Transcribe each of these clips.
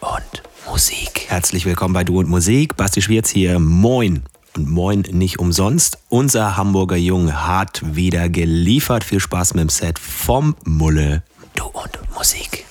und Musik. Herzlich willkommen bei Du und Musik. Basti Schwierz hier. Moin. Und moin nicht umsonst. Unser Hamburger Junge hat wieder geliefert. Viel Spaß mit dem Set vom Mulle. Du und Musik.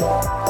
Música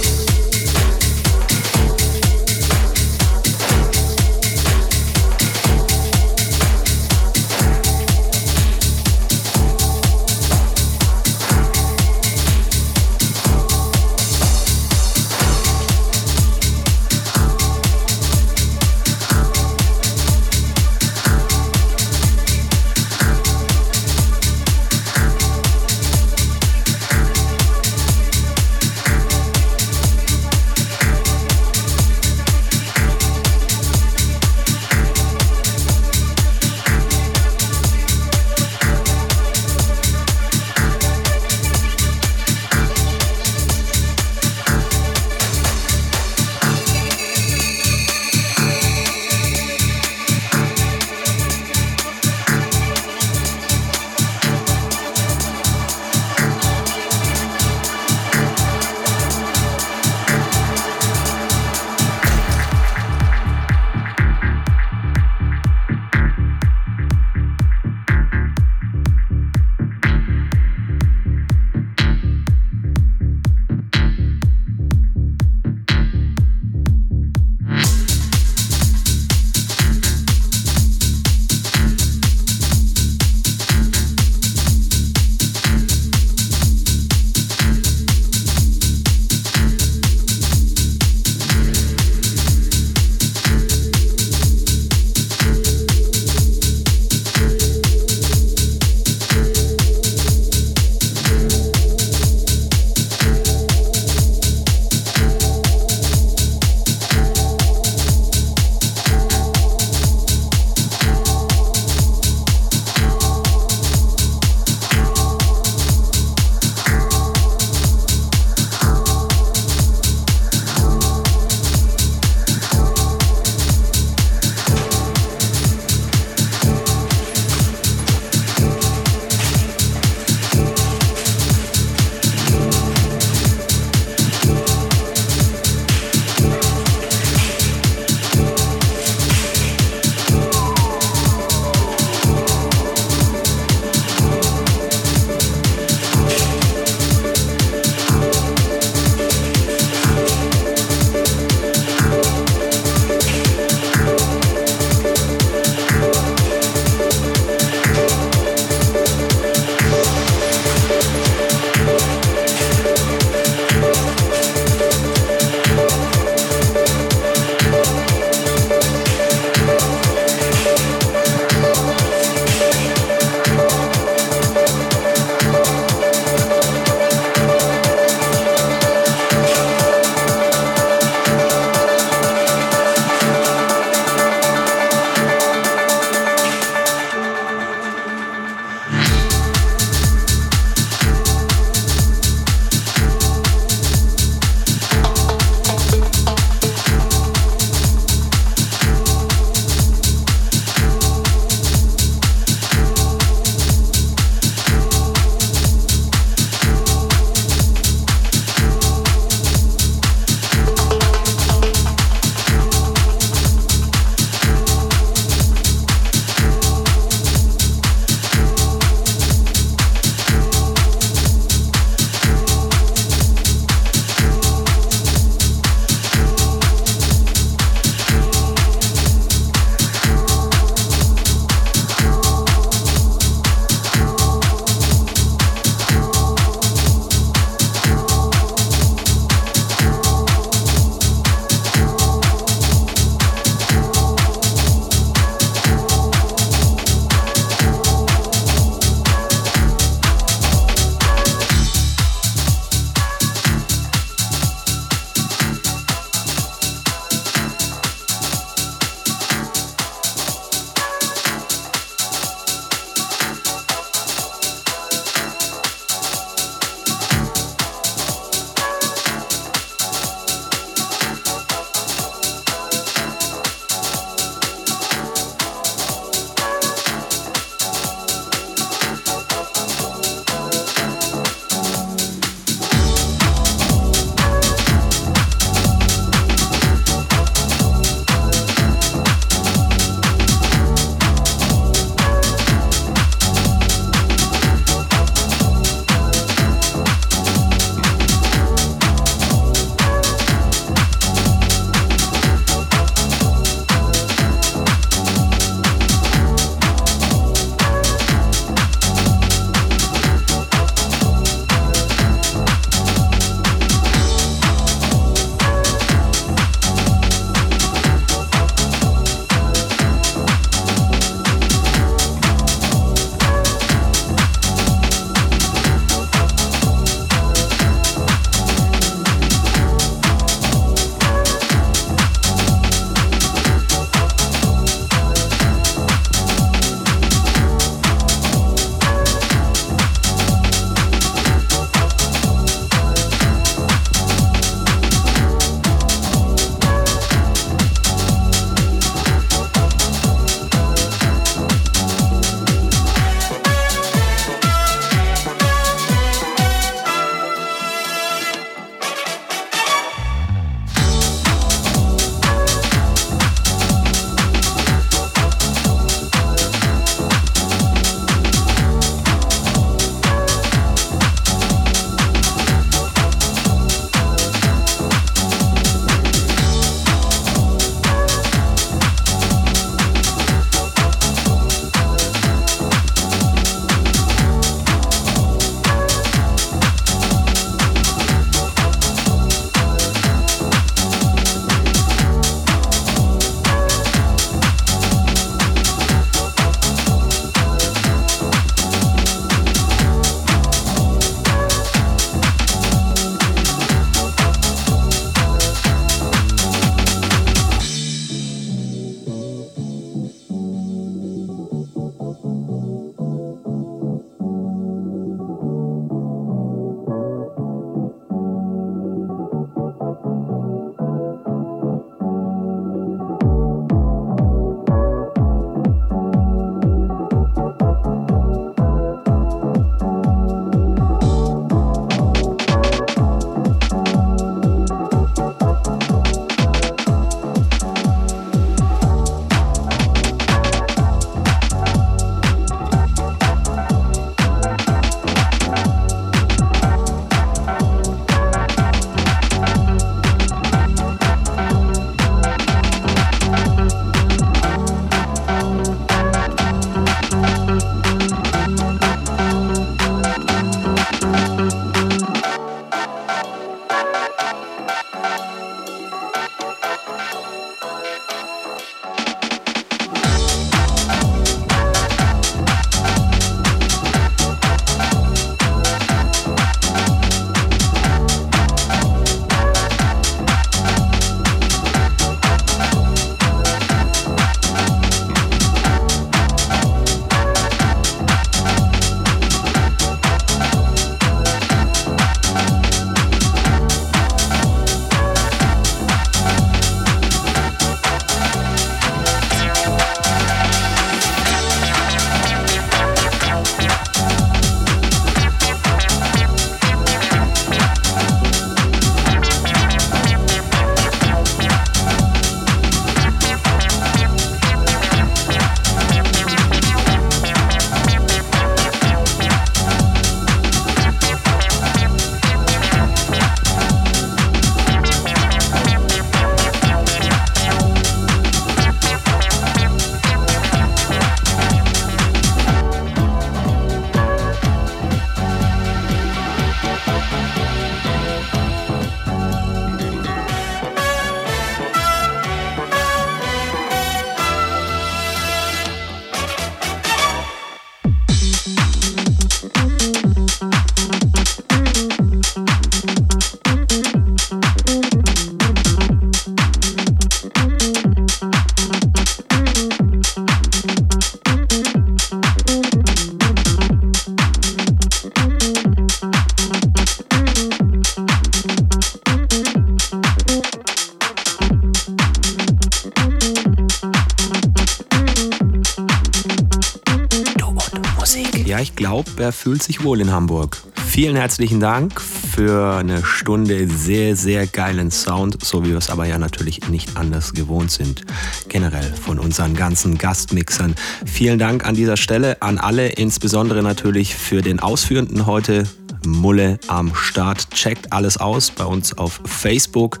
er fühlt sich wohl in Hamburg. Vielen herzlichen Dank für eine Stunde sehr, sehr geilen Sound, so wie wir es aber ja natürlich nicht anders gewohnt sind. Generell von unseren ganzen Gastmixern. Vielen Dank an dieser Stelle an alle, insbesondere natürlich für den Ausführenden heute. Mulle am Start. Checkt alles aus bei uns auf Facebook.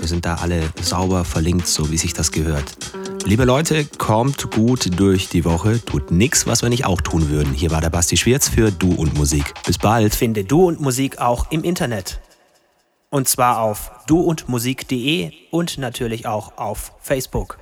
Wir sind da alle sauber verlinkt, so wie sich das gehört. Liebe Leute, kommt gut durch die Woche. Tut nichts, was wir nicht auch tun würden. Hier war der Basti Schwierz für Du und Musik. Bis bald. Finde Du und Musik auch im Internet. Und zwar auf duundmusik.de und natürlich auch auf Facebook.